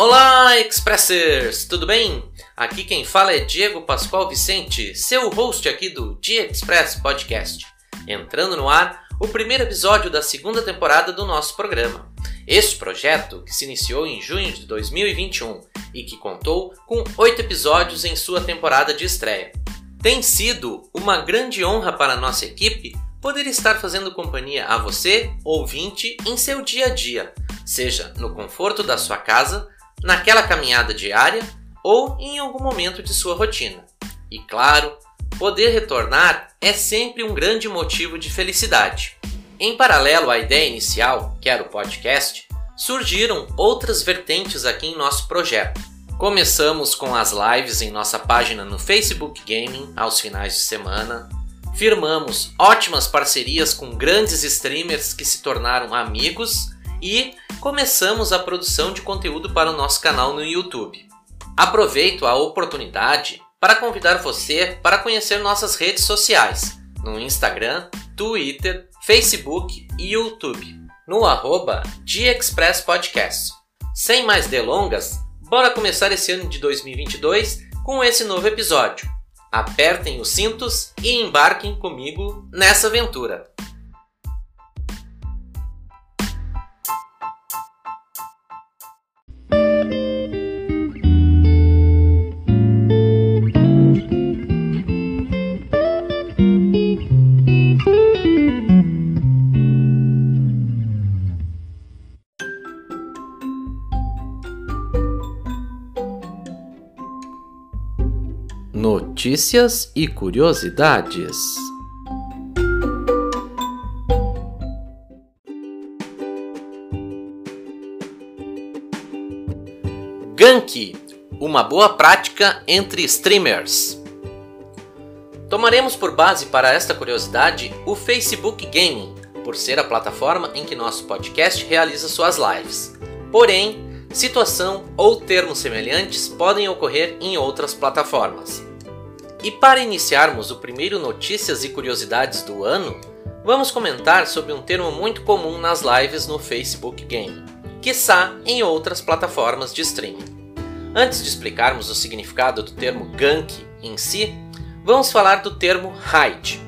Olá, Expressers! Tudo bem? Aqui quem fala é Diego Pascoal Vicente, seu host aqui do Dia Express Podcast. Entrando no ar o primeiro episódio da segunda temporada do nosso programa. Este projeto, que se iniciou em junho de 2021 e que contou com oito episódios em sua temporada de estreia. Tem sido uma grande honra para nossa equipe poder estar fazendo companhia a você, ouvinte, em seu dia a dia, seja no conforto da sua casa, naquela caminhada diária ou em algum momento de sua rotina. E claro, poder retornar é sempre um grande motivo de felicidade. Em paralelo à ideia inicial, que era o podcast, surgiram outras vertentes aqui em nosso projeto. Começamos com as lives em nossa página no Facebook Gaming aos finais de semana. Firmamos ótimas parcerias com grandes streamers que se tornaram amigos e começamos a produção de conteúdo para o nosso canal no YouTube. Aproveito a oportunidade para convidar você para conhecer nossas redes sociais no Instagram, Twitter, Facebook e YouTube, no arroba Express Podcast. Sem mais delongas, bora começar esse ano de 2022 com esse novo episódio. Apertem os cintos e embarquem comigo nessa aventura. Notícias e curiosidades. Gank, uma boa prática entre streamers. Tomaremos por base para esta curiosidade o Facebook Gaming, por ser a plataforma em que nosso podcast realiza suas lives. Porém, situação ou termos semelhantes podem ocorrer em outras plataformas. E para iniciarmos o primeiro Notícias e Curiosidades do ano, vamos comentar sobre um termo muito comum nas lives no Facebook Game, quiçá em outras plataformas de streaming. Antes de explicarmos o significado do termo gank em si, vamos falar do termo raid.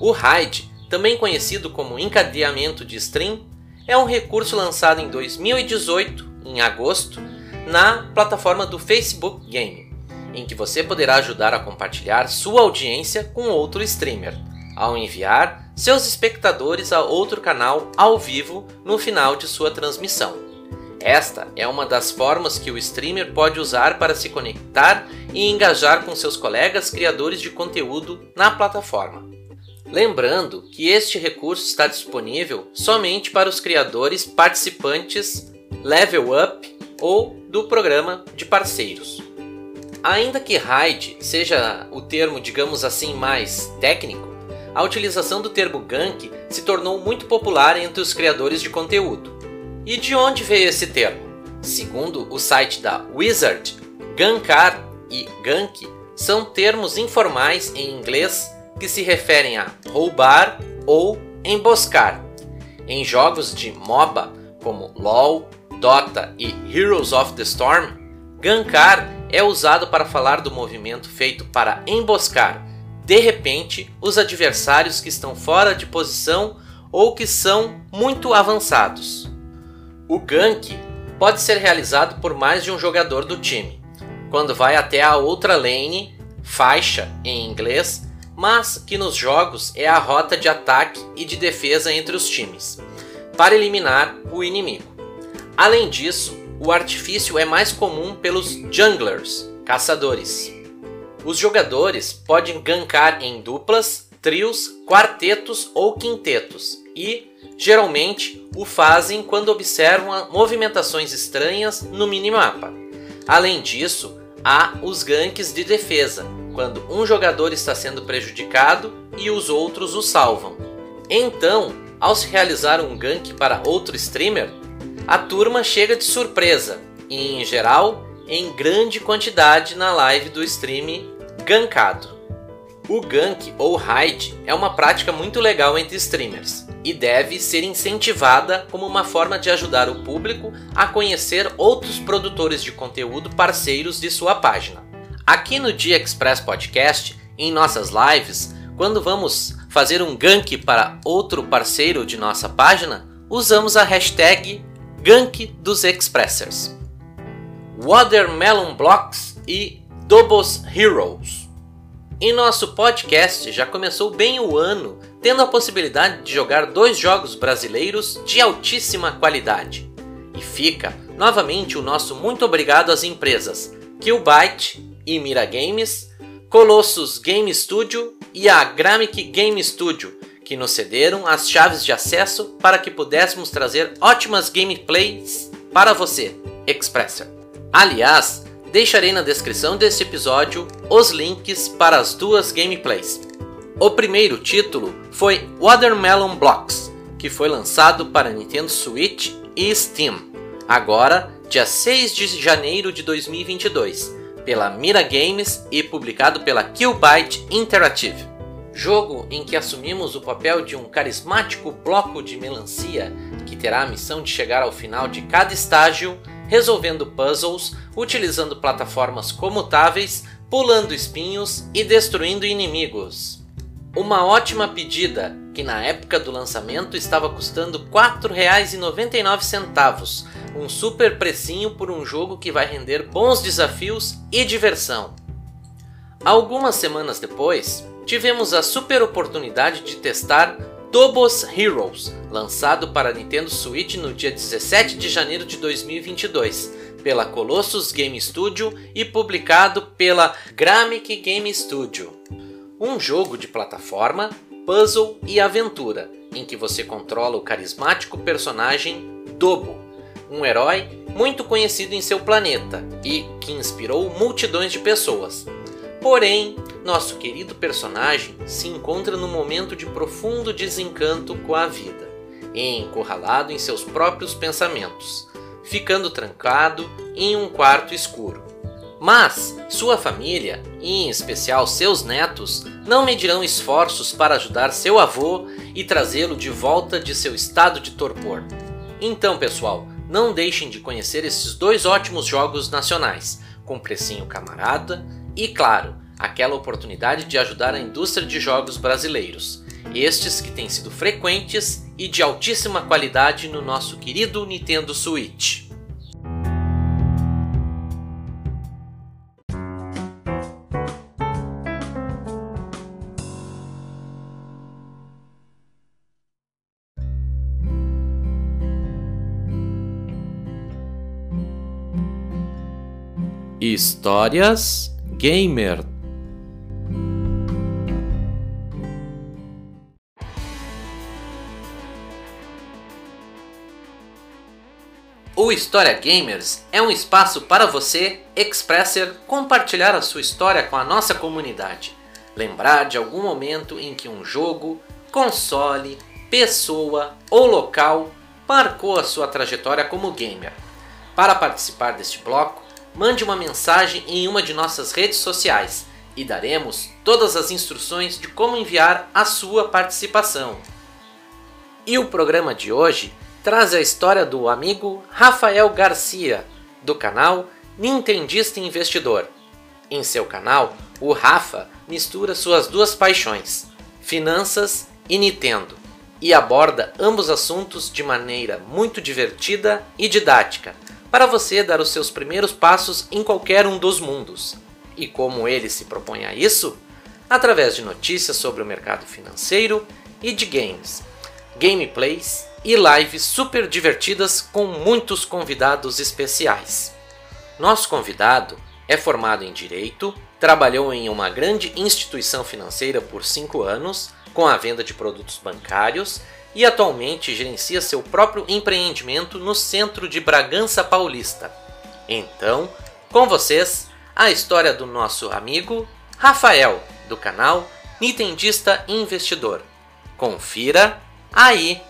O raid, também conhecido como encadeamento de stream, é um recurso lançado em 2018, em agosto, na plataforma do Facebook Game em que você poderá ajudar a compartilhar sua audiência com outro streamer, ao enviar seus espectadores a outro canal ao vivo no final de sua transmissão. Esta é uma das formas que o streamer pode usar para se conectar e engajar com seus colegas criadores de conteúdo na plataforma. Lembrando que este recurso está disponível somente para os criadores participantes Level Up ou do programa de parceiros. Ainda que RAID seja o termo, digamos assim, mais técnico, a utilização do termo gank se tornou muito popular entre os criadores de conteúdo. E de onde veio esse termo? Segundo o site da Wizard, gankar e gank são termos informais em inglês que se referem a roubar ou emboscar. Em jogos de MOBA como LoL, Dota e Heroes of the Storm, gankar é usado para falar do movimento feito para emboscar, de repente, os adversários que estão fora de posição ou que são muito avançados. O gank pode ser realizado por mais de um jogador do time, quando vai até a outra lane, faixa em inglês, mas que nos jogos é a rota de ataque e de defesa entre os times, para eliminar o inimigo. Além disso, o artifício é mais comum pelos junglers, caçadores. Os jogadores podem gankar em duplas, trios, quartetos ou quintetos e, geralmente, o fazem quando observam movimentações estranhas no minimapa. Além disso, há os ganks de defesa, quando um jogador está sendo prejudicado e os outros o salvam. Então, ao se realizar um gank para outro streamer, a turma chega de surpresa e, em geral, em grande quantidade na live do stream gankado. O gank ou raid é uma prática muito legal entre streamers e deve ser incentivada como uma forma de ajudar o público a conhecer outros produtores de conteúdo parceiros de sua página. Aqui no Dia Express Podcast, em nossas lives, quando vamos fazer um gank para outro parceiro de nossa página, usamos a hashtag Gank dos Expressers. Watermelon Blocks e Dobos Heroes. Em nosso podcast já começou bem o ano, tendo a possibilidade de jogar dois jogos brasileiros de altíssima qualidade. E fica novamente o nosso muito obrigado às empresas Killbyte e Mira Games, Colossus Game Studio e a Gramic Game Studio, que nos cederam as chaves de acesso para que pudéssemos trazer ótimas gameplays para você, Expresser. Aliás, Deixarei na descrição deste episódio os links para as duas gameplays. O primeiro título foi Watermelon Blocks, que foi lançado para Nintendo Switch e Steam, agora dia 6 de janeiro de 2022, pela Mira Games e publicado pela Killbyte Interactive. Jogo em que assumimos o papel de um carismático bloco de melancia que terá a missão de chegar ao final de cada estágio resolvendo puzzles, utilizando plataformas comutáveis, pulando espinhos e destruindo inimigos. Uma ótima pedida que na época do lançamento estava custando R$ 4,99, um super precinho por um jogo que vai render bons desafios e diversão. Algumas semanas depois, tivemos a super oportunidade de testar Dobos Heroes, lançado para Nintendo Switch no dia 17 de janeiro de 2022, pela Colossus Game Studio e publicado pela Gramic Game Studio. Um jogo de plataforma, puzzle e aventura, em que você controla o carismático personagem Dobo, um herói muito conhecido em seu planeta e que inspirou multidões de pessoas. Porém, nosso querido personagem se encontra num momento de profundo desencanto com a vida, encurralado em seus próprios pensamentos, ficando trancado em um quarto escuro. Mas sua família, e em especial seus netos, não medirão esforços para ajudar seu avô e trazê-lo de volta de seu estado de torpor. Então, pessoal, não deixem de conhecer esses dois ótimos jogos nacionais, com precinho camarada e, claro, aquela oportunidade de ajudar a indústria de jogos brasileiros, estes que têm sido frequentes e de altíssima qualidade no nosso querido Nintendo Switch. Histórias Gamer O História Gamers é um espaço para você, Expresser, compartilhar a sua história com a nossa comunidade. Lembrar de algum momento em que um jogo, console, pessoa ou local marcou a sua trajetória como gamer. Para participar deste bloco, mande uma mensagem em uma de nossas redes sociais e daremos todas as instruções de como enviar a sua participação. E o programa de hoje traz a história do amigo Rafael Garcia, do canal Nintendista Investidor. Em seu canal, o Rafa mistura suas duas paixões, finanças e Nintendo, e aborda ambos assuntos de maneira muito divertida e didática, para você dar os seus primeiros passos em qualquer um dos mundos. E como ele se propõe a isso? Através de notícias sobre o mercado financeiro e de games, gameplays e lives super divertidas com muitos convidados especiais. Nosso convidado é formado em Direito, trabalhou em uma grande instituição financeira por 5 anos com a venda de produtos bancários e atualmente gerencia seu próprio empreendimento no centro de Bragança Paulista. Então, com vocês, a história do nosso amigo Rafael, do canal Nintendista Investidor. Confira aí!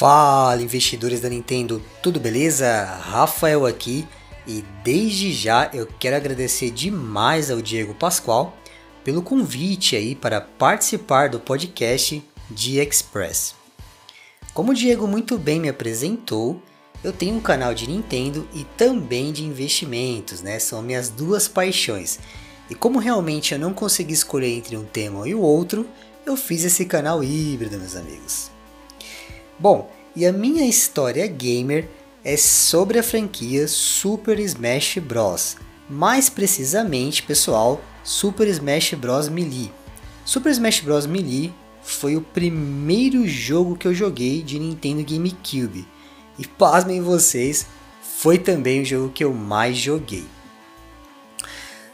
Fala investidores da Nintendo, tudo beleza? Rafael aqui E desde já eu quero agradecer demais ao Diego Pascoal pelo convite aí para participar do podcast de Express. Como o Diego muito bem me apresentou, eu tenho um canal de Nintendo e também de investimentos, né? São minhas duas paixões. E como realmente eu não consegui escolher entre um tema e o outro, eu fiz esse canal híbrido, meus amigos. Bom, e a minha história gamer é sobre a franquia Super Smash Bros. Mais precisamente, pessoal, Super Smash Bros. Melee. Super Smash Bros. Melee foi o primeiro jogo que eu joguei de Nintendo GameCube. E pasmem vocês, foi também o jogo que eu mais joguei.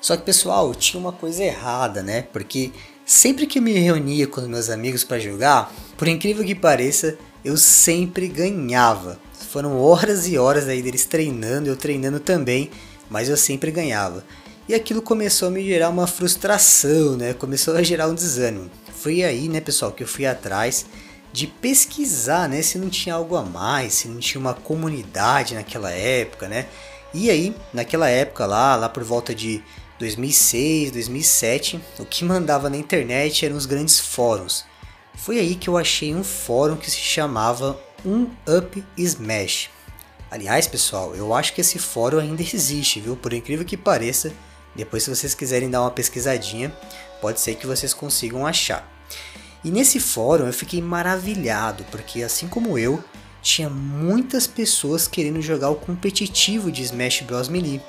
Só que pessoal, tinha uma coisa errada, né? Porque sempre que me reunia com meus amigos para jogar, por incrível que pareça, eu sempre ganhava. Foram horas e horas aí deles treinando, eu treinando também, mas eu sempre ganhava. E aquilo começou a me gerar uma frustração, né? Começou a gerar um desânimo. Foi aí, né, pessoal, que eu fui atrás de pesquisar, né, se não tinha algo a mais, se não tinha uma comunidade naquela época, né? E aí, naquela época lá, lá por volta de 2006, 2007, o que mandava na internet eram os grandes fóruns. Foi aí que eu achei um fórum que se chamava um Up Smash. Aliás, pessoal, eu acho que esse fórum ainda existe, viu? Por incrível que pareça, depois se vocês quiserem dar uma pesquisadinha, pode ser que vocês consigam achar. E nesse fórum eu fiquei maravilhado, porque assim como eu, tinha muitas pessoas querendo jogar o competitivo de Smash Bros Melee.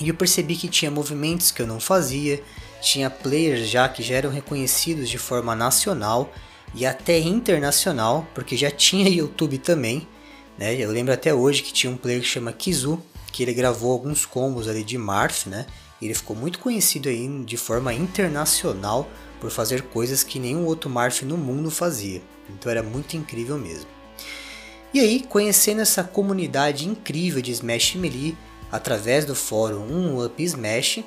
E eu percebi que tinha movimentos que eu não fazia, tinha players já que já eram reconhecidos de forma nacional e até internacional, porque já tinha YouTube também. Né? Eu lembro até hoje que tinha um player que chama Kizu, que ele gravou alguns combos ali de Marth, né? Ele ficou muito conhecido aí de forma internacional por fazer coisas que nenhum outro Marth no mundo fazia. Então era muito incrível mesmo. E aí, conhecendo essa comunidade incrível de Smash Melee através do fórum 1UP Smash,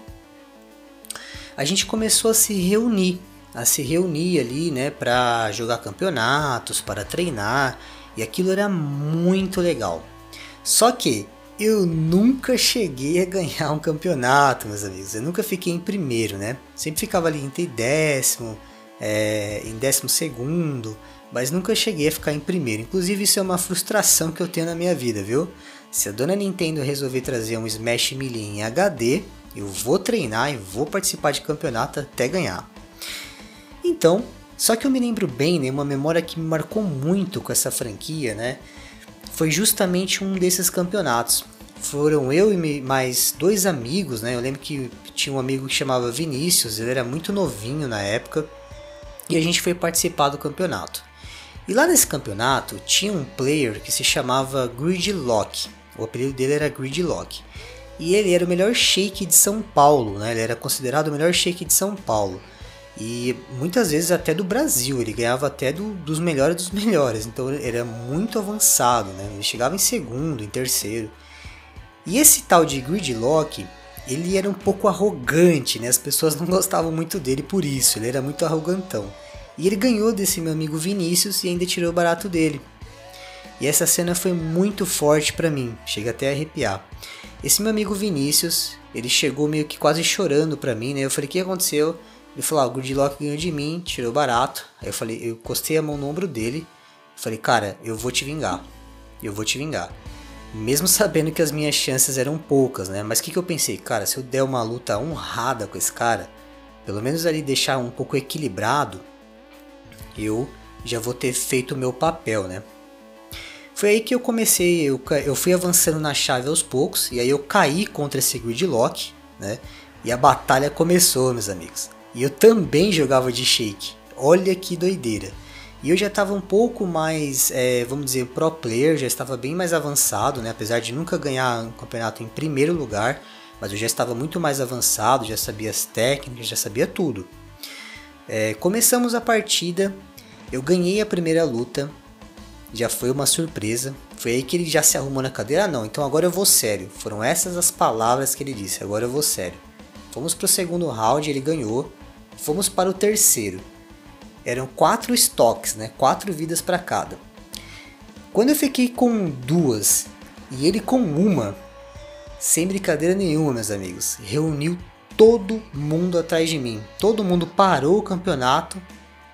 a gente começou a se reunir a se reunir ali, né, para jogar campeonatos, para treinar, e aquilo era muito legal. Só que eu nunca cheguei a ganhar um campeonato, meus amigos. Eu nunca fiquei em primeiro, né? Sempre ficava ali entre décimo, é, em décimo segundo, mas nunca cheguei a ficar em primeiro. Inclusive isso é uma frustração que eu tenho na minha vida, viu? Se a dona Nintendo resolver trazer um Smash Melee em HD, eu vou treinar e vou participar de campeonato até ganhar. Então, só que eu me lembro bem, né, uma memória que me marcou muito com essa franquia, né? Foi justamente um desses campeonatos. Foram eu e mais dois amigos, né? Eu lembro que tinha um amigo que chamava Vinícius, ele era muito novinho na época, e a gente foi participar do campeonato. E lá nesse campeonato tinha um player que se chamava Gridlock. O apelido dele era Gridlock. E ele era o melhor shake de São Paulo, né? Ele era considerado o melhor shake de São Paulo. E muitas vezes até do Brasil, ele ganhava até do, dos melhores dos melhores, então ele era muito avançado, né? ele chegava em segundo, em terceiro. E esse tal de Gridlock, ele era um pouco arrogante, né? as pessoas não gostavam muito dele por isso, ele era muito arrogantão. E ele ganhou desse meu amigo Vinícius e ainda tirou barato dele. E essa cena foi muito forte para mim, chega até a arrepiar. Esse meu amigo Vinícius, ele chegou meio que quase chorando pra mim, né? Eu falei: "O que aconteceu?" Ele falou, ah, o Gridlock ganhou de mim, tirou barato. Aí eu falei, eu encostei a mão no ombro dele. Falei, cara, eu vou te vingar. Eu vou te vingar. Mesmo sabendo que as minhas chances eram poucas, né? Mas o que, que eu pensei? Cara, se eu der uma luta honrada com esse cara, pelo menos ali deixar um pouco equilibrado, eu já vou ter feito o meu papel, né? Foi aí que eu comecei, eu, eu fui avançando na chave aos poucos, e aí eu caí contra esse Gridlock, né? E a batalha começou, meus amigos. E eu também jogava de shake. Olha que doideira. E eu já estava um pouco mais, é, vamos dizer, pro player, já estava bem mais avançado, né? apesar de nunca ganhar um campeonato em primeiro lugar, mas eu já estava muito mais avançado, já sabia as técnicas, já sabia tudo. É, começamos a partida, eu ganhei a primeira luta, já foi uma surpresa. Foi aí que ele já se arrumou na cadeira. Ah, não, então agora eu vou sério. Foram essas as palavras que ele disse. Agora eu vou sério. Fomos para o segundo round, ele ganhou. Fomos para o terceiro. Eram quatro estoques, né? Quatro vidas para cada. Quando eu fiquei com duas e ele com uma, sem brincadeira nenhuma, meus amigos, reuniu todo mundo atrás de mim. Todo mundo parou o campeonato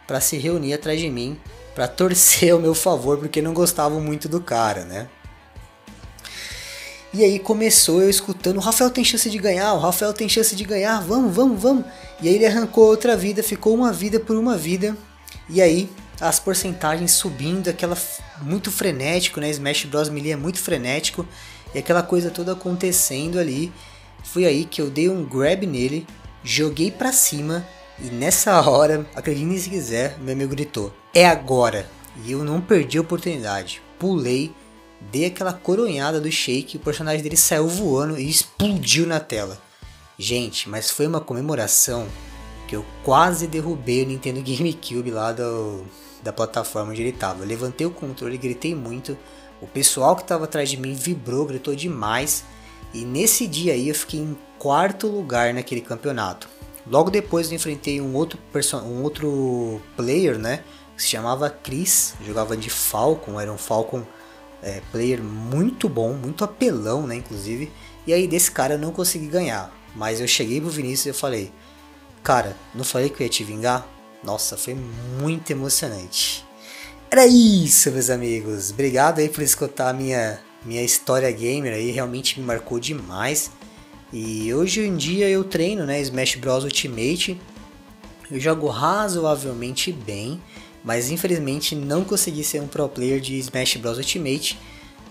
para se reunir atrás de mim, para torcer ao meu favor, porque não gostavam muito do cara, né? E aí começou eu escutando: o Rafael tem chance de ganhar, o Rafael tem chance de ganhar, vamos, vamos, vamos. E aí ele arrancou outra vida, ficou uma vida por uma vida. E aí as porcentagens subindo, aquela muito frenético, né? Smash Bros Melee é muito frenético e aquela coisa toda acontecendo ali. Foi aí que eu dei um grab nele, joguei para cima e nessa hora, acredite se quiser, meu amigo gritou: "É agora!" E eu não perdi a oportunidade. Pulei dei aquela coronhada do Shake, o personagem dele saiu voando e explodiu na tela. Gente, mas foi uma comemoração que eu quase derrubei o Nintendo GameCube lá do, da plataforma onde ele estava. Levantei o controle, gritei muito. O pessoal que estava atrás de mim vibrou, gritou demais. E nesse dia aí eu fiquei em quarto lugar naquele campeonato. Logo depois eu enfrentei um outro, um outro player, né? Que se chamava Chris, jogava de Falcon, era um Falcon é, player muito bom, muito apelão, né, inclusive. E aí desse cara eu não consegui ganhar. Mas eu cheguei pro Vinícius e eu falei, cara, não falei que eu ia te vingar? Nossa, foi muito emocionante. Era isso, meus amigos. Obrigado aí por escutar a minha, minha história gamer aí, realmente me marcou demais. E hoje em dia eu treino, né, Smash Bros Ultimate. Eu jogo razoavelmente bem mas infelizmente não consegui ser um pro player de Smash Bros Ultimate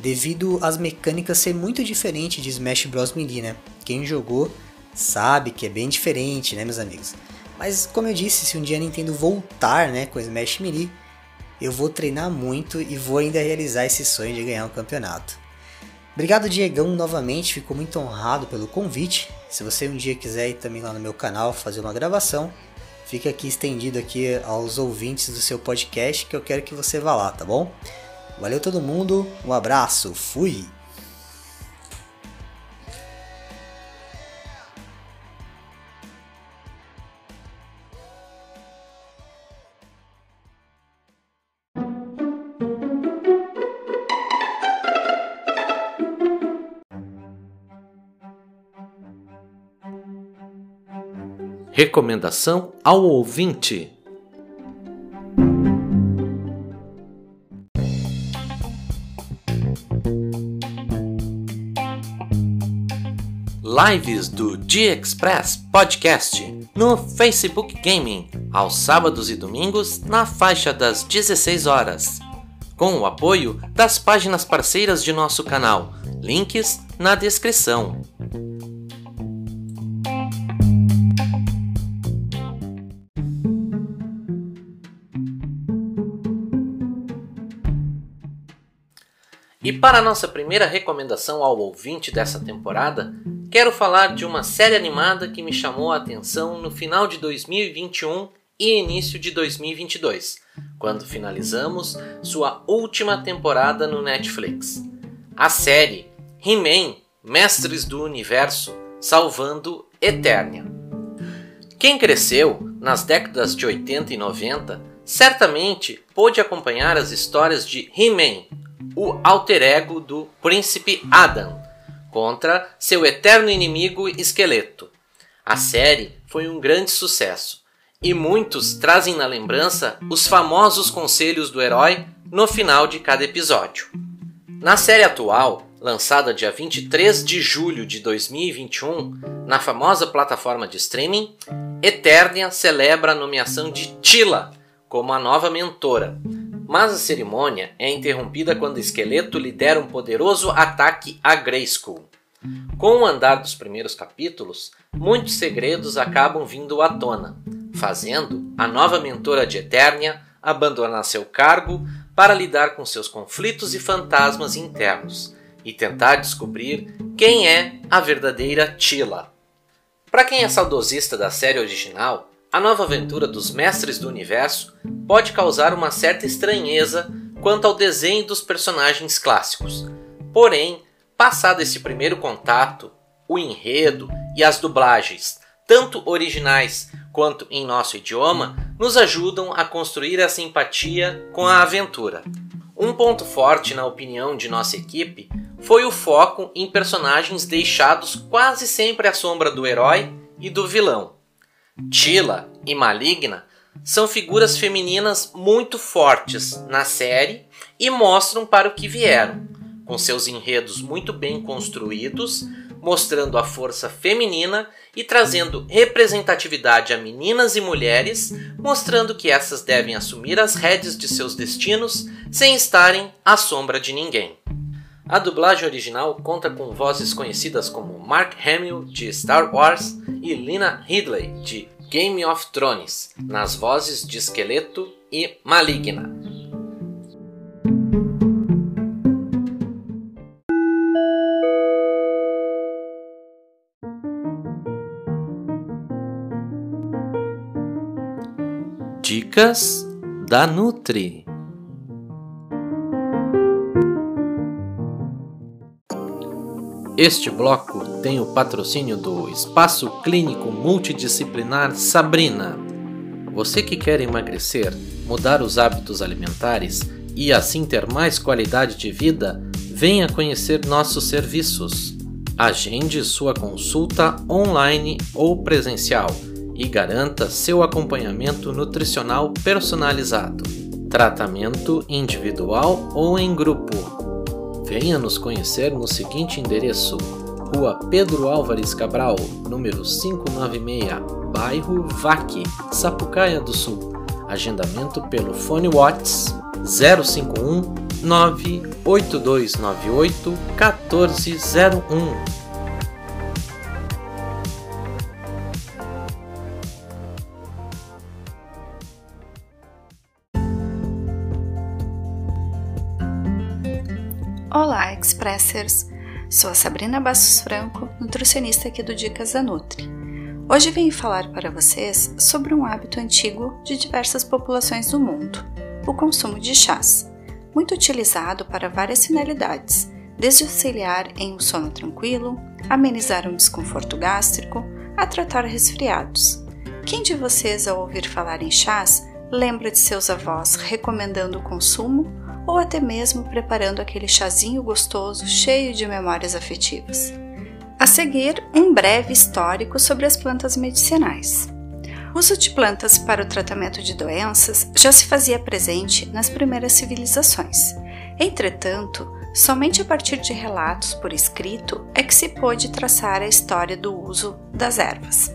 devido às mecânicas ser muito diferente de Smash Bros Melee, né? Quem jogou sabe que é bem diferente, né, meus amigos? Mas como eu disse, se um dia a Nintendo voltar, né, com Smash Melee, eu vou treinar muito e vou ainda realizar esse sonho de ganhar um campeonato. Obrigado Diegão novamente, ficou muito honrado pelo convite. Se você um dia quiser ir também lá no meu canal fazer uma gravação, fica aqui estendido aqui aos ouvintes do seu podcast que eu quero que você vá lá, tá bom? Valeu todo mundo, um abraço, fui! Recomendação ao ouvinte. Lives do G-Express Podcast no Facebook Gaming, aos sábados e domingos, na faixa das 16 horas. Com o apoio das páginas parceiras de nosso canal, links na descrição. Para nossa primeira recomendação ao ouvinte dessa temporada, quero falar de uma série animada que me chamou a atenção no final de 2021 e início de 2022, quando finalizamos sua última temporada no Netflix. A série He-Man Mestres do Universo Salvando Eternia. Quem cresceu nas décadas de 80 e 90 certamente pôde acompanhar as histórias de He-Man, o alter ego do príncipe Adam contra seu eterno inimigo Esqueleto. A série foi um grande sucesso e muitos trazem na lembrança os famosos conselhos do herói no final de cada episódio. Na série atual, lançada dia 23 de julho de 2021 na famosa plataforma de streaming, Eternia celebra a nomeação de Tila como a nova mentora, mas a cerimônia é interrompida quando o esqueleto lidera um poderoso ataque a Grayskull. Com o andar dos primeiros capítulos, muitos segredos acabam vindo à tona, fazendo a nova mentora de Eternia abandonar seu cargo para lidar com seus conflitos e fantasmas internos e tentar descobrir quem é a verdadeira Tila. Para quem é saudosista da série original, a nova aventura dos Mestres do Universo pode causar uma certa estranheza quanto ao desenho dos personagens clássicos. Porém, passado esse primeiro contato, o enredo e as dublagens, tanto originais quanto em nosso idioma, nos ajudam a construir a simpatia com a aventura. Um ponto forte na opinião de nossa equipe foi o foco em personagens deixados quase sempre à sombra do herói e do vilão. Tila e Maligna são figuras femininas muito fortes na série e mostram para o que vieram, com seus enredos muito bem construídos, mostrando a força feminina e trazendo representatividade a meninas e mulheres, mostrando que essas devem assumir as rédeas de seus destinos sem estarem à sombra de ninguém. A dublagem original conta com vozes conhecidas como Mark Hamill de Star Wars e Lina Ridley de Game of Thrones, nas vozes de Esqueleto e Maligna. Dicas da Nutri. Este bloco tem o patrocínio do Espaço Clínico Multidisciplinar Sabrina. Você que quer emagrecer, mudar os hábitos alimentares e assim ter mais qualidade de vida, venha conhecer nossos serviços. Agende sua consulta online ou presencial e garanta seu acompanhamento nutricional personalizado, tratamento individual ou em grupo Venha nos conhecer no seguinte endereço: Rua Pedro Álvares Cabral, número 596, bairro Vaque, Sapucaia do Sul. Agendamento pelo fone Whats 051 98298 1401. Olá, Expressers! Sou a Sabrina Bastos Franco, nutricionista aqui do Dicas da Nutri. Hoje venho falar para vocês sobre um hábito antigo de diversas populações do mundo, o consumo de chás, muito utilizado para várias finalidades, desde auxiliar em um sono tranquilo, amenizar um desconforto gástrico, a tratar resfriados. Quem de vocês, ao ouvir falar em chás, lembra de seus avós recomendando o consumo ou até mesmo preparando aquele chazinho gostoso cheio de memórias afetivas. A seguir, um breve histórico sobre as plantas medicinais. O uso de plantas para o tratamento de doenças já se fazia presente nas primeiras civilizações. Entretanto, somente a partir de relatos por escrito é que se pôde traçar a história do uso das ervas.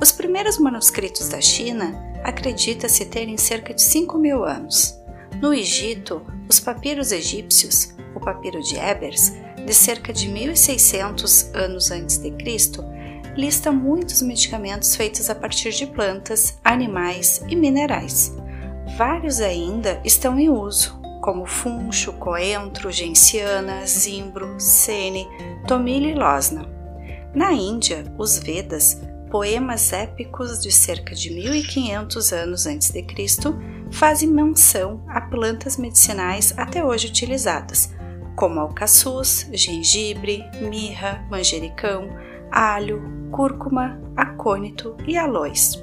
Os primeiros manuscritos da China acredita-se terem cerca de 5 mil anos. No Egito, os papiros egípcios, o papiro de Ebers, de cerca de 1600 anos antes de Cristo, lista muitos medicamentos feitos a partir de plantas, animais e minerais. Vários ainda estão em uso, como funcho, coentro, genciana, zimbro, sene, tomilho e losna. Na Índia, os Vedas, poemas épicos de cerca de 1500 anos antes de Cristo, fazem menção a plantas medicinais até hoje utilizadas, como alcaçuz, gengibre, mirra, manjericão, alho, cúrcuma, acônito e aloes.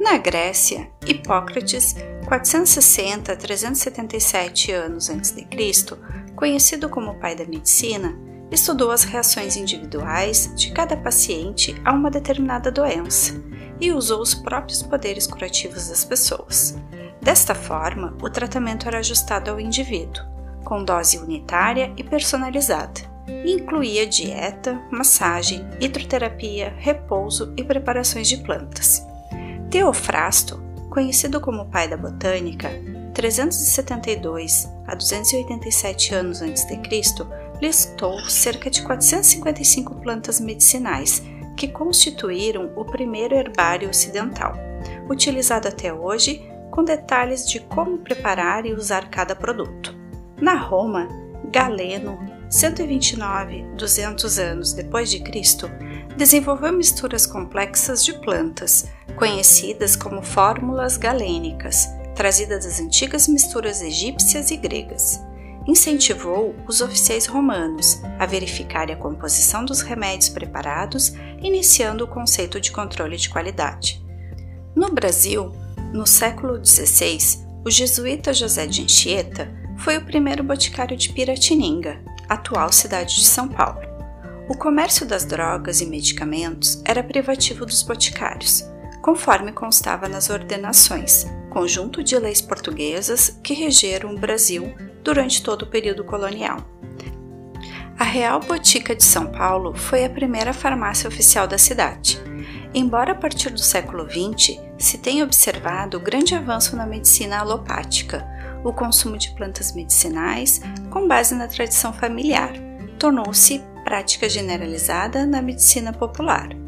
Na Grécia, Hipócrates, 460 a 377 anos antes de Cristo, conhecido como pai da medicina, estudou as reações individuais de cada paciente a uma determinada doença e usou os próprios poderes curativos das pessoas. Desta forma, o tratamento era ajustado ao indivíduo, com dose unitária e personalizada, e incluía dieta, massagem, hidroterapia, repouso e preparações de plantas. Teofrasto, conhecido como pai da botânica, 372 a 287 anos antes de Cristo, listou cerca de 455 plantas medicinais que constituíram o primeiro herbário ocidental, utilizado até hoje com detalhes de como preparar e usar cada produto. Na Roma, Galeno, 129-200 anos depois de Cristo, desenvolveu misturas complexas de plantas, conhecidas como fórmulas galênicas, trazidas das antigas misturas egípcias e gregas. Incentivou os oficiais romanos a verificarem a composição dos remédios preparados, iniciando o conceito de controle de qualidade. No Brasil, no século XVI, o jesuíta José de Anchieta foi o primeiro boticário de Piratininga atual cidade de São Paulo. O comércio das drogas e medicamentos era privativo dos boticários, conforme constava nas ordenações, conjunto de leis portuguesas que regeram o Brasil durante todo o período colonial. A Real Botica de São Paulo foi a primeira farmácia oficial da cidade. Embora a partir do século XX se tenha observado grande avanço na medicina alopática, o consumo de plantas medicinais com base na tradição familiar tornou-se prática generalizada na medicina popular.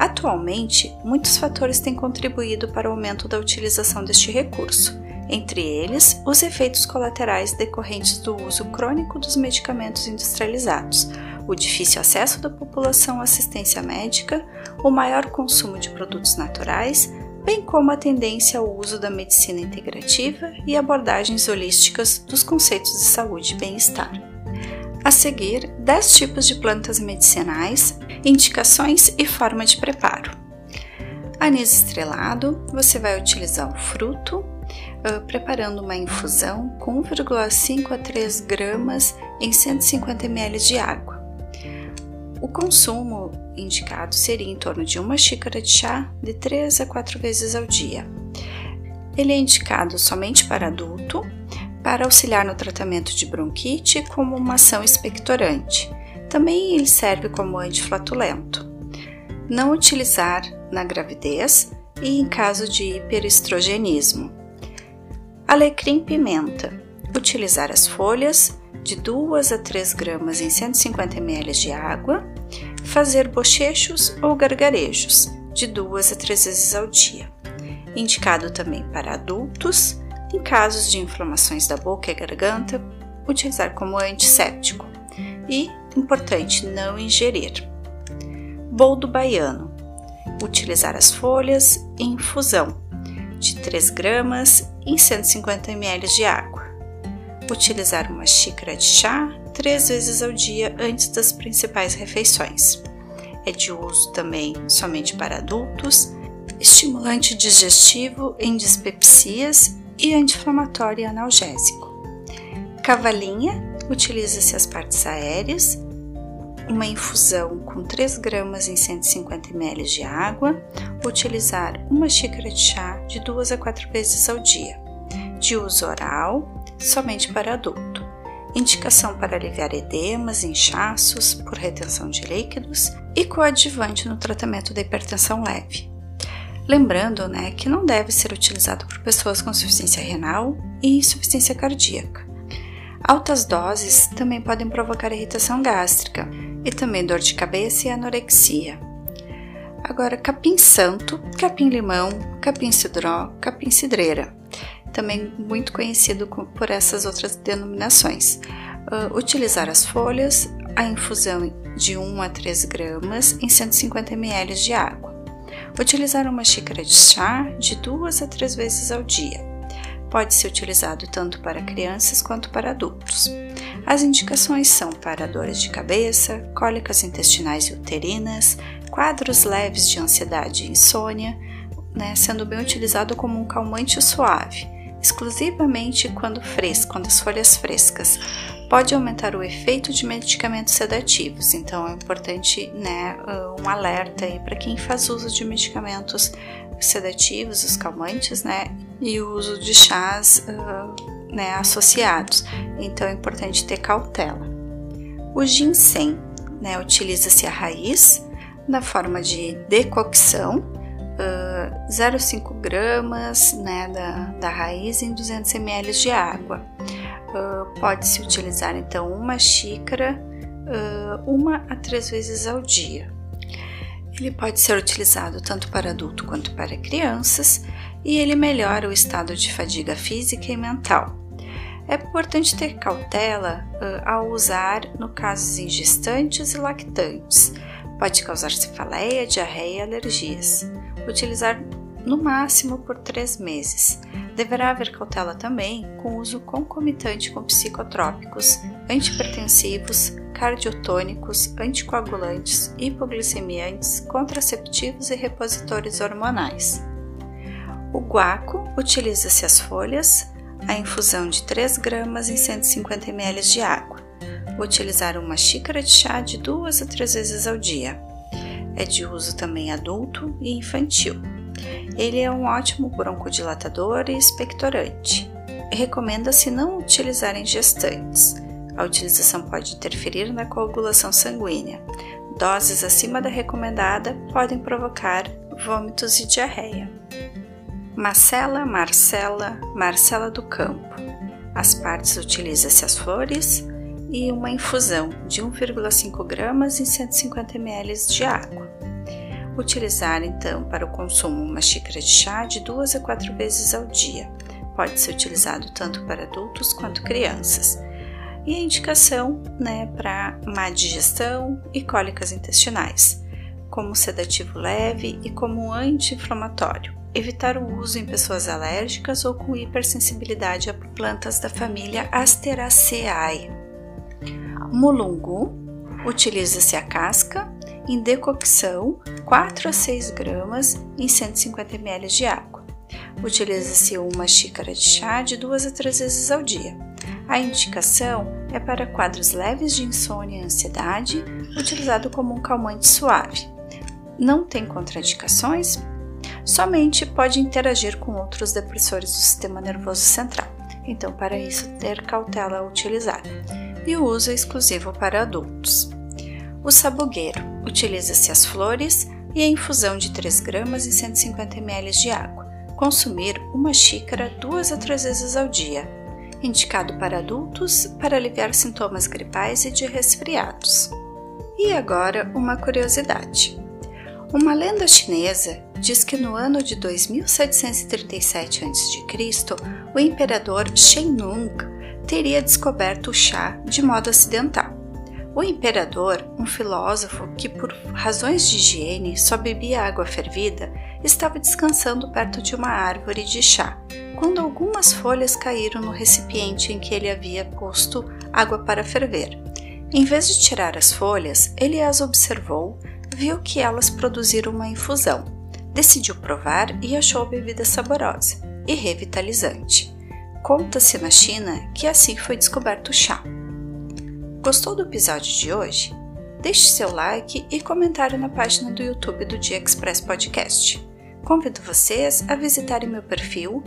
Atualmente, muitos fatores têm contribuído para o aumento da utilização deste recurso, entre eles os efeitos colaterais decorrentes do uso crônico dos medicamentos industrializados, o difícil acesso da população à assistência médica, o maior consumo de produtos naturais, bem como a tendência ao uso da medicina integrativa e abordagens holísticas dos conceitos de saúde e bem-estar. A seguir, 10 tipos de plantas medicinais, indicações e forma de preparo. Anis estrelado, você vai utilizar o fruto, uh, preparando uma infusão com 1,5 a 3 gramas em 150 ml de água. O consumo indicado seria em torno de uma xícara de chá de 3 a 4 vezes ao dia. Ele é indicado somente para adulto, para auxiliar no tratamento de bronquite como uma ação expectorante. Também ele serve como antiflatulento. Não utilizar na gravidez e em caso de hiperestrogenismo. Alecrim pimenta. Utilizar as folhas de 2 a 3 gramas em 150 ml de água, fazer bochechos ou gargarejos de 2 a 3 vezes ao dia. Indicado também para adultos, em casos de inflamações da boca e garganta, utilizar como antisséptico. E, importante, não ingerir. Boldo baiano. Utilizar as folhas em infusão de 3 gramas em 150 ml de água utilizar uma xícara de chá três vezes ao dia antes das principais refeições. É de uso também somente para adultos, estimulante digestivo em dispepsias e anti-inflamatório e analgésico. Cavalinha utiliza-se as partes aéreas, uma infusão com 3 gramas em 150 ml de água, utilizar uma xícara de chá de 2 a 4 vezes ao dia. De uso oral, somente para adulto. Indicação para aliviar edemas, inchaços por retenção de líquidos e coadjuvante no tratamento da hipertensão leve. Lembrando né, que não deve ser utilizado por pessoas com insuficiência renal e insuficiência cardíaca. Altas doses também podem provocar irritação gástrica e também dor de cabeça e anorexia. Agora, capim santo, capim limão, capim cidró, capim cidreira também muito conhecido por essas outras denominações. Uh, utilizar as folhas, a infusão de 1 a 3 gramas em 150 ml de água. Utilizar uma xícara de chá de 2 a 3 vezes ao dia. Pode ser utilizado tanto para crianças quanto para adultos. As indicações são para dores de cabeça, cólicas intestinais e uterinas, quadros leves de ansiedade e insônia, né, sendo bem utilizado como um calmante suave exclusivamente quando fresco, quando as folhas frescas. Pode aumentar o efeito de medicamentos sedativos, então é importante né, um alerta aí para quem faz uso de medicamentos sedativos, os calmantes, né, e o uso de chás uh, né, associados. Então é importante ter cautela. O ginseng, né, utiliza-se a raiz na forma de decocção uh, 0,5 gramas né, da, da raiz em 200 ml de água. Uh, Pode-se utilizar então uma xícara uh, uma a três vezes ao dia. Ele pode ser utilizado tanto para adulto quanto para crianças e ele melhora o estado de fadiga física e mental. É importante ter cautela uh, ao usar no casos em gestantes e lactantes. Pode causar cefaleia, diarreia e alergias utilizar no máximo por três meses. Deverá haver cautela também com uso concomitante com psicotrópicos, antipertensivos, cardiotônicos, anticoagulantes, hipoglicemiantes, contraceptivos e repositores hormonais. O guaco utiliza-se as folhas, a infusão de 3 gramas em 150 ml de água. utilizar uma xícara de chá de duas a três vezes ao dia. É de uso também adulto e infantil. Ele é um ótimo broncodilatador e expectorante. Recomenda-se não utilizar em gestantes. A utilização pode interferir na coagulação sanguínea. Doses acima da recomendada podem provocar vômitos e diarreia. Macela, Marcela, Marcela do Campo. As partes utiliza-se as flores e uma infusão de 1,5 gramas em 150 ml de água. Utilizar então para o consumo uma xícara de chá de duas a quatro vezes ao dia. Pode ser utilizado tanto para adultos quanto crianças. E a indicação né, para má digestão e cólicas intestinais, como sedativo leve e como anti-inflamatório. Evitar o uso em pessoas alérgicas ou com hipersensibilidade a plantas da família Asteraceae. Mulungu utiliza-se a casca em decocção 4 a 6 gramas em 150 ml de água. Utiliza-se uma xícara de chá de 2 a 3 vezes ao dia. A indicação é para quadros leves de insônia e ansiedade, utilizado como um calmante suave. Não tem contraindicações somente pode interagir com outros depressores do sistema nervoso central. Então, para isso, ter cautela ao utilizar. E o uso é exclusivo para adultos. O sabugueiro utiliza-se as flores e a infusão de 3 gramas em 150 ml de água. Consumir uma xícara duas a três vezes ao dia. Indicado para adultos para aliviar sintomas gripais e de resfriados. E agora uma curiosidade. Uma lenda chinesa diz que no ano de 2737 a.C., o imperador Shen Nung teria descoberto o chá de modo acidental. O imperador, um filósofo que por razões de higiene só bebia água fervida, estava descansando perto de uma árvore de chá, quando algumas folhas caíram no recipiente em que ele havia posto água para ferver. Em vez de tirar as folhas, ele as observou viu que elas produziram uma infusão. Decidiu provar e achou a bebida saborosa e revitalizante. Conta-se na China que assim foi descoberto o chá. Gostou do episódio de hoje? Deixe seu like e comentário na página do YouTube do Dia Express Podcast. Convido vocês a visitarem meu perfil,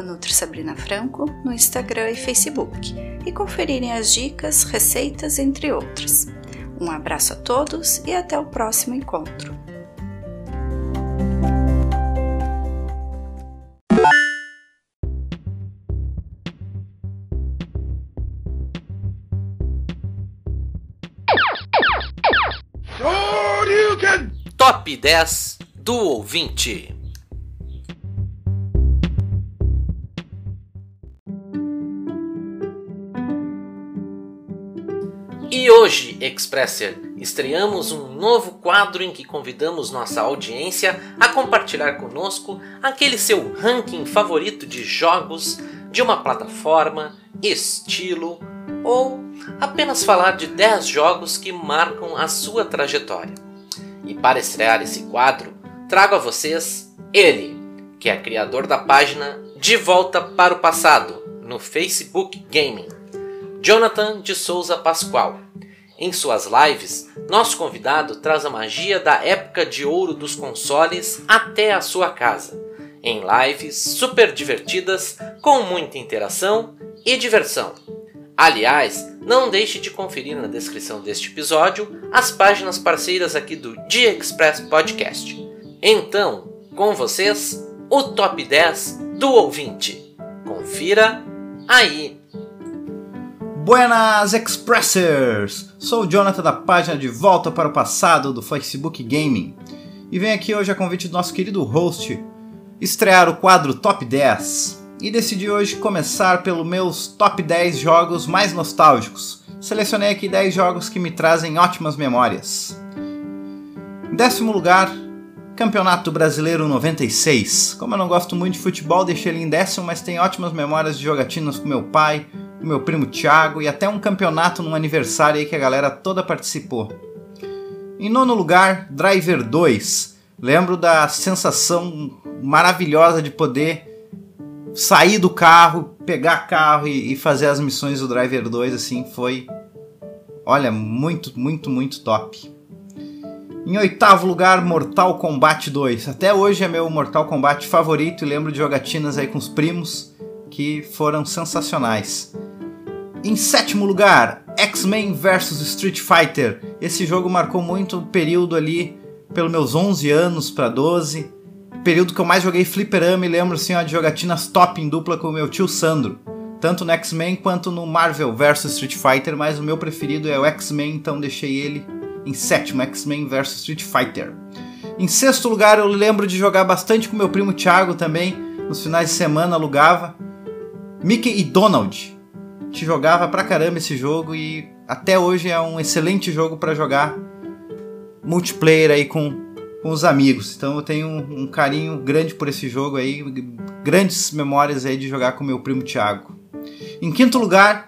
NutriSabrinaFranco, no Instagram e Facebook, e conferirem as dicas, receitas, entre outras. Um abraço a todos e até o próximo encontro. Top 10 do ouvinte. E hoje, Expresser, estreamos um novo quadro em que convidamos nossa audiência a compartilhar conosco aquele seu ranking favorito de jogos de uma plataforma, estilo ou apenas falar de 10 jogos que marcam a sua trajetória. E para estrear esse quadro, trago a vocês ele, que é criador da página De Volta para o Passado no Facebook Gaming, Jonathan de Souza Pascoal em suas lives, nosso convidado traz a magia da época de ouro dos consoles até a sua casa, em lives super divertidas, com muita interação e diversão. Aliás, não deixe de conferir na descrição deste episódio as páginas parceiras aqui do Dia Express Podcast. Então, com vocês, o top 10 do ouvinte. Confira aí! Buenas Expressers! Sou o Jonathan da página De Volta para o Passado do Facebook Gaming e venho aqui hoje a convite do nosso querido host estrear o quadro Top 10 e decidi hoje começar pelos meus top 10 jogos mais nostálgicos. Selecionei aqui 10 jogos que me trazem ótimas memórias. Em décimo lugar, Campeonato Brasileiro 96. Como eu não gosto muito de futebol, deixei ele em décimo, mas tem ótimas memórias de jogatinas com meu pai, o meu primo Thiago e até um campeonato num aniversário aí que a galera toda participou. Em nono lugar, Driver 2. Lembro da sensação maravilhosa de poder sair do carro, pegar carro e, e fazer as missões do Driver 2, assim, foi olha, muito, muito, muito top. Em oitavo lugar, Mortal Kombat 2. Até hoje é meu Mortal Kombat favorito e lembro de jogatinas aí com os primos que foram sensacionais. Em sétimo lugar, X-Men vs Street Fighter. Esse jogo marcou muito o período ali, pelos meus 11 anos para 12. Período que eu mais joguei fliperama e lembro assim, ó, de jogatinas top em dupla com o meu tio Sandro. Tanto no X-Men quanto no Marvel vs Street Fighter, mas o meu preferido é o X-Men, então deixei ele em sétimo, X-Men vs Street Fighter. Em sexto lugar, eu lembro de jogar bastante com meu primo Thiago também, nos finais de semana alugava. Mickey e Donald te jogava pra caramba esse jogo e até hoje é um excelente jogo para jogar multiplayer aí com, com os amigos. Então eu tenho um, um, carinho grande por esse jogo aí, grandes memórias aí de jogar com meu primo Thiago. Em quinto lugar,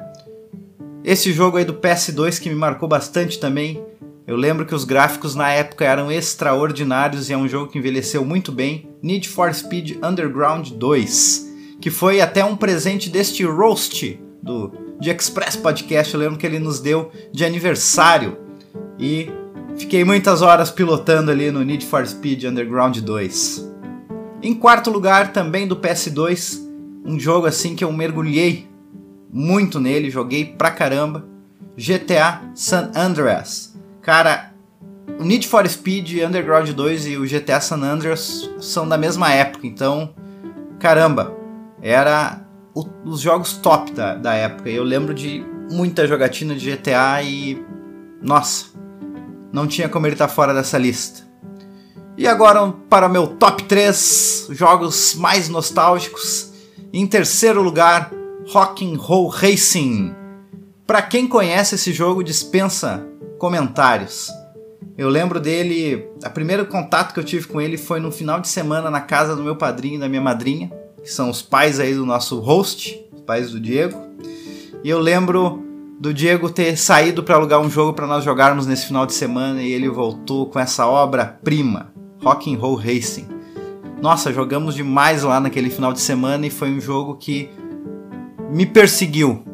esse jogo aí do PS2 que me marcou bastante também. Eu lembro que os gráficos na época eram extraordinários e é um jogo que envelheceu muito bem. Need for Speed Underground 2, que foi até um presente deste roast do de Express Podcast, eu lembro que ele nos deu de aniversário e fiquei muitas horas pilotando ali no Need for Speed Underground 2. Em quarto lugar, também do PS2, um jogo assim que eu mergulhei muito nele, joguei pra caramba, GTA San Andreas. Cara, o Need for Speed Underground 2 e o GTA San Andreas são da mesma época, então, caramba, era o, os jogos top da, da época. Eu lembro de muita jogatina de GTA e. Nossa, não tinha como ele estar tá fora dessa lista. E agora para meu top 3 jogos mais nostálgicos. Em terceiro lugar, Rock'n'Roll Racing. Para quem conhece esse jogo, dispensa comentários. Eu lembro dele, a primeiro contato que eu tive com ele foi no final de semana na casa do meu padrinho e da minha madrinha que são os pais aí do nosso host, os pais do Diego. E eu lembro do Diego ter saído para alugar um jogo para nós jogarmos nesse final de semana e ele voltou com essa obra-prima, Rock and Roll Racing. Nossa, jogamos demais lá naquele final de semana e foi um jogo que me perseguiu.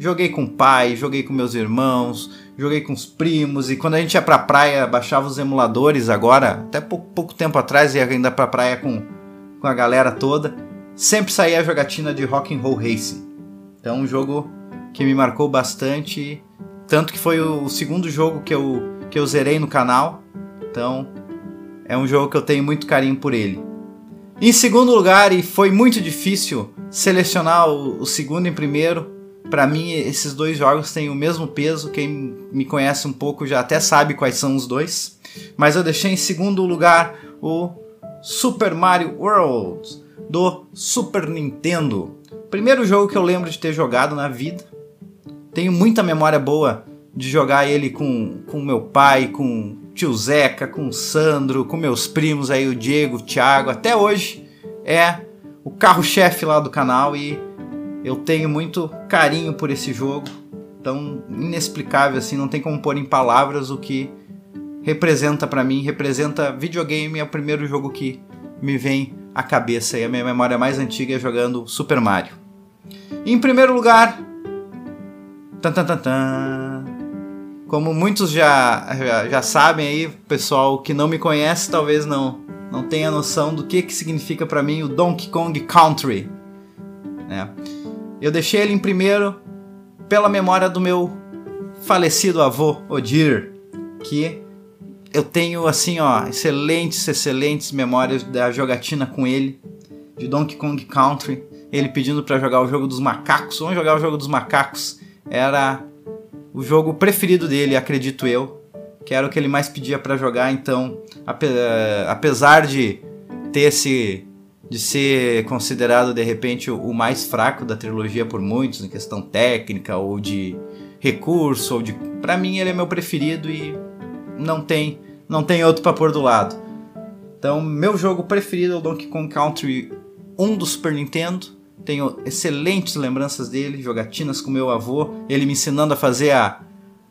Joguei com o pai, joguei com meus irmãos, joguei com os primos e quando a gente ia pra praia, baixava os emuladores agora, até pouco, pouco tempo atrás ia ainda pra praia com com a galera toda, sempre saía a jogatina de Rock and Roll Racing. Então, um jogo que me marcou bastante, tanto que foi o segundo jogo que eu, que eu zerei no canal. Então, é um jogo que eu tenho muito carinho por ele. Em segundo lugar, e foi muito difícil selecionar o, o segundo e primeiro, para mim esses dois jogos têm o mesmo peso. Quem me conhece um pouco já até sabe quais são os dois. Mas eu deixei em segundo lugar o Super Mario World do Super Nintendo. Primeiro jogo que eu lembro de ter jogado na vida. Tenho muita memória boa de jogar ele com, com meu pai, com tio Zeca, com Sandro, com meus primos aí, o Diego, o Thiago. Até hoje é o carro-chefe lá do canal e eu tenho muito carinho por esse jogo. Tão inexplicável assim, não tem como pôr em palavras o que representa para mim, representa videogame, é o primeiro jogo que me vem à cabeça e a minha memória mais antiga é jogando Super Mario. em primeiro lugar, tan, tan, tan, tan, como muitos já, já, já sabem aí, pessoal que não me conhece talvez não não tenha noção do que, que significa para mim o Donkey Kong Country. Né? Eu deixei ele em primeiro pela memória do meu falecido avô Odir, que eu tenho assim, ó, excelentes, excelentes memórias da jogatina com ele, de Donkey Kong Country, ele pedindo para jogar o jogo dos macacos. Vamos jogar o jogo dos macacos. Era o jogo preferido dele, acredito eu, que era o que ele mais pedia para jogar. Então, apesar de ter esse de ser considerado de repente o mais fraco da trilogia por muitos em questão técnica ou de recurso ou de para mim ele é meu preferido e não tem não tem outro para pôr do lado. Então, meu jogo preferido é o Donkey Kong Country 1 do Super Nintendo. Tenho excelentes lembranças dele, jogatinas com meu avô, ele me ensinando a fazer a,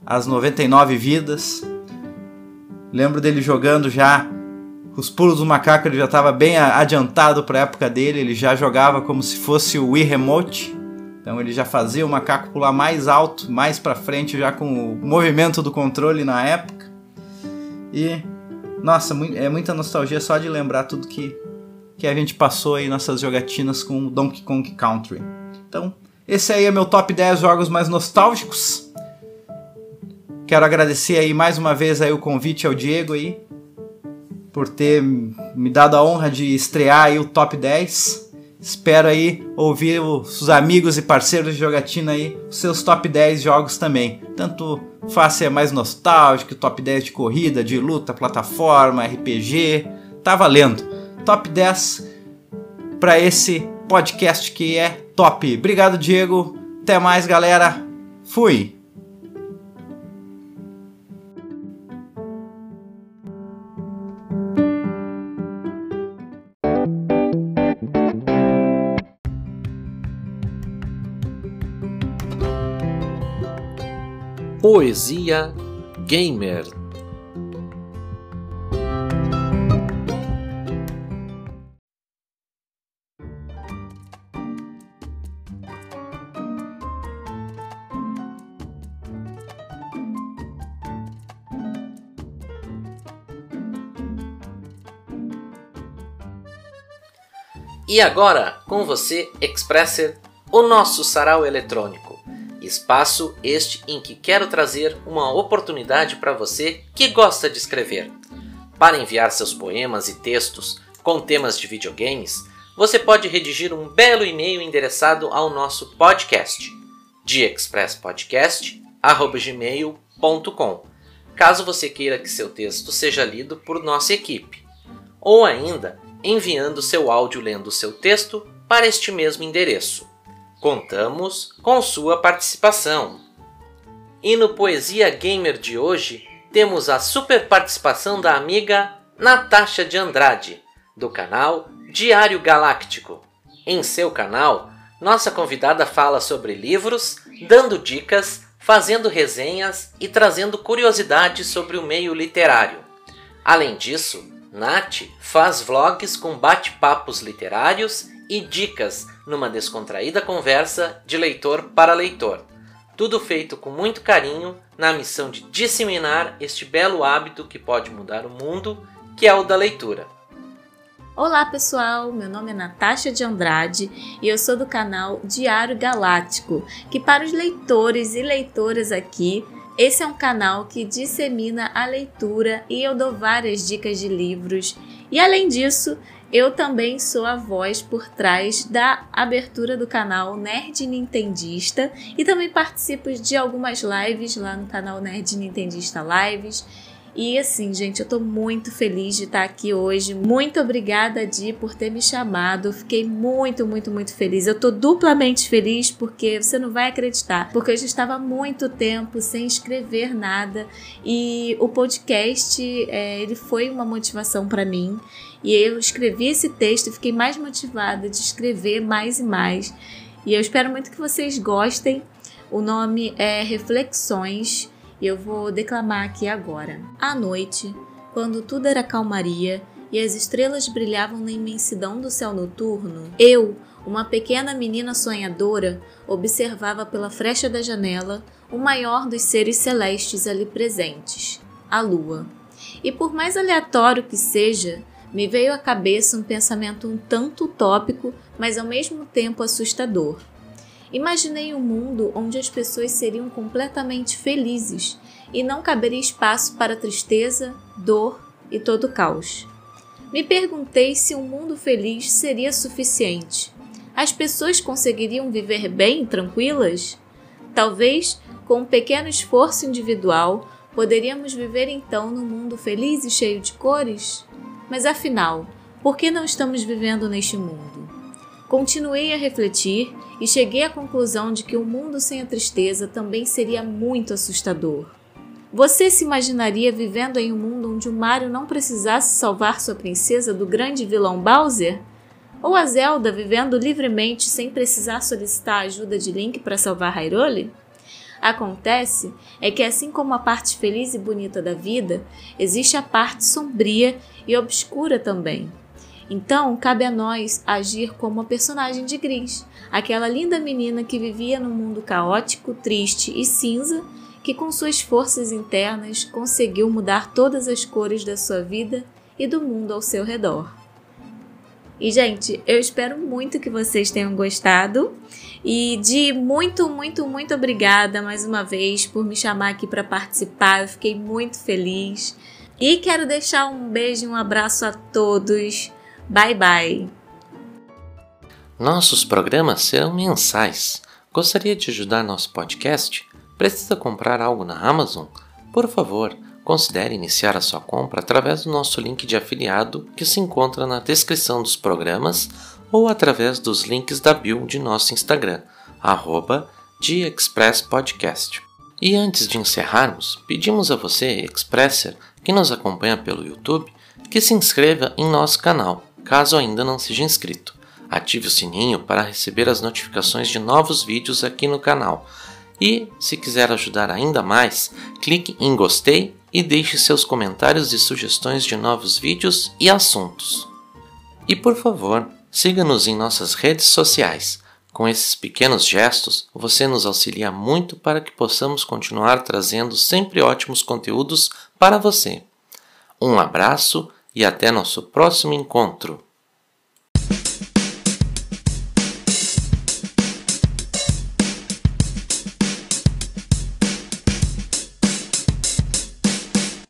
as 99 vidas. Lembro dele jogando já os pulos do macaco, ele já estava bem adiantado para a época dele, ele já jogava como se fosse o Wii Remote. Então ele já fazia o macaco pular mais alto, mais para frente, já com o movimento do controle na época. E nossa, é muita nostalgia só de lembrar tudo que, que a gente passou aí nessas jogatinas com Donkey Kong Country. Então, esse aí é meu top 10 jogos mais nostálgicos. Quero agradecer aí mais uma vez aí o convite ao Diego aí por ter me dado a honra de estrear aí o top 10. Espero aí ouvir os amigos e parceiros de jogatina aí, os seus top 10 jogos também. Tanto face é mais nostálgico, top 10 de corrida, de luta, plataforma, RPG. Tá valendo. Top 10 para esse podcast que é top. Obrigado, Diego. Até mais, galera. Fui. Poesia Gamer. E agora, com você, Expresser, o nosso sarau eletrônico. Espaço este em que quero trazer uma oportunidade para você que gosta de escrever. Para enviar seus poemas e textos com temas de videogames, você pode redigir um belo e-mail endereçado ao nosso podcast, diexpresspodcast@gmail.com, caso você queira que seu texto seja lido por nossa equipe, ou ainda enviando seu áudio lendo seu texto para este mesmo endereço. Contamos com sua participação. E no Poesia Gamer de hoje temos a super participação da amiga Natasha de Andrade, do canal Diário Galáctico. Em seu canal, nossa convidada fala sobre livros, dando dicas, fazendo resenhas e trazendo curiosidades sobre o meio literário. Além disso, Nath faz vlogs com bate-papos literários e dicas numa descontraída conversa de leitor para leitor. Tudo feito com muito carinho na missão de disseminar este belo hábito que pode mudar o mundo, que é o da leitura. Olá pessoal, meu nome é Natasha de Andrade e eu sou do canal Diário Galáctico, que para os leitores e leitoras aqui, esse é um canal que dissemina a leitura e eu dou várias dicas de livros. E além disso, eu também sou a voz por trás da abertura do canal Nerd Nintendista e também participo de algumas lives lá no canal Nerd Nintendista Lives. E assim, gente, eu tô muito feliz de estar aqui hoje. Muito obrigada, Di, por ter me chamado. Fiquei muito, muito, muito feliz. Eu tô duplamente feliz porque você não vai acreditar, porque eu já estava muito tempo sem escrever nada e o podcast é, ele foi uma motivação para mim. E eu escrevi esse texto e fiquei mais motivada de escrever mais e mais. E eu espero muito que vocês gostem. O nome é Reflexões e eu vou declamar aqui agora. À noite, quando tudo era calmaria e as estrelas brilhavam na imensidão do céu noturno, eu, uma pequena menina sonhadora, observava pela frecha da janela o maior dos seres celestes ali presentes, a lua. E por mais aleatório que seja, me veio à cabeça um pensamento um tanto utópico, mas ao mesmo tempo assustador. Imaginei um mundo onde as pessoas seriam completamente felizes e não caberia espaço para tristeza, dor e todo caos. Me perguntei se um mundo feliz seria suficiente. As pessoas conseguiriam viver bem tranquilas? Talvez, com um pequeno esforço individual, poderíamos viver então num mundo feliz e cheio de cores? Mas afinal, por que não estamos vivendo neste mundo? Continuei a refletir e cheguei à conclusão de que um mundo sem a tristeza também seria muito assustador. Você se imaginaria vivendo em um mundo onde o Mario não precisasse salvar sua princesa do grande vilão Bowser? Ou a Zelda vivendo livremente sem precisar solicitar a ajuda de Link para salvar Hyrule? Acontece é que, assim como a parte feliz e bonita da vida, existe a parte sombria e obscura também. Então, cabe a nós agir como a personagem de Gris, aquela linda menina que vivia num mundo caótico, triste e cinza, que com suas forças internas conseguiu mudar todas as cores da sua vida e do mundo ao seu redor. E, gente, eu espero muito que vocês tenham gostado. E de muito, muito, muito obrigada mais uma vez por me chamar aqui para participar. Eu fiquei muito feliz. E quero deixar um beijo e um abraço a todos. Bye bye. Nossos programas serão mensais. Gostaria de ajudar nosso podcast? Precisa comprar algo na Amazon? Por favor, considere iniciar a sua compra através do nosso link de afiliado que se encontra na descrição dos programas ou através dos links da bio de nosso Instagram, arroba Podcast. E antes de encerrarmos, pedimos a você, Expresser, que nos acompanha pelo YouTube, que se inscreva em nosso canal, caso ainda não seja inscrito. Ative o sininho para receber as notificações de novos vídeos aqui no canal. E, se quiser ajudar ainda mais, clique em gostei e deixe seus comentários e sugestões de novos vídeos e assuntos. E por favor, siga-nos em nossas redes sociais. Com esses pequenos gestos, você nos auxilia muito para que possamos continuar trazendo sempre ótimos conteúdos para você. Um abraço e até nosso próximo encontro!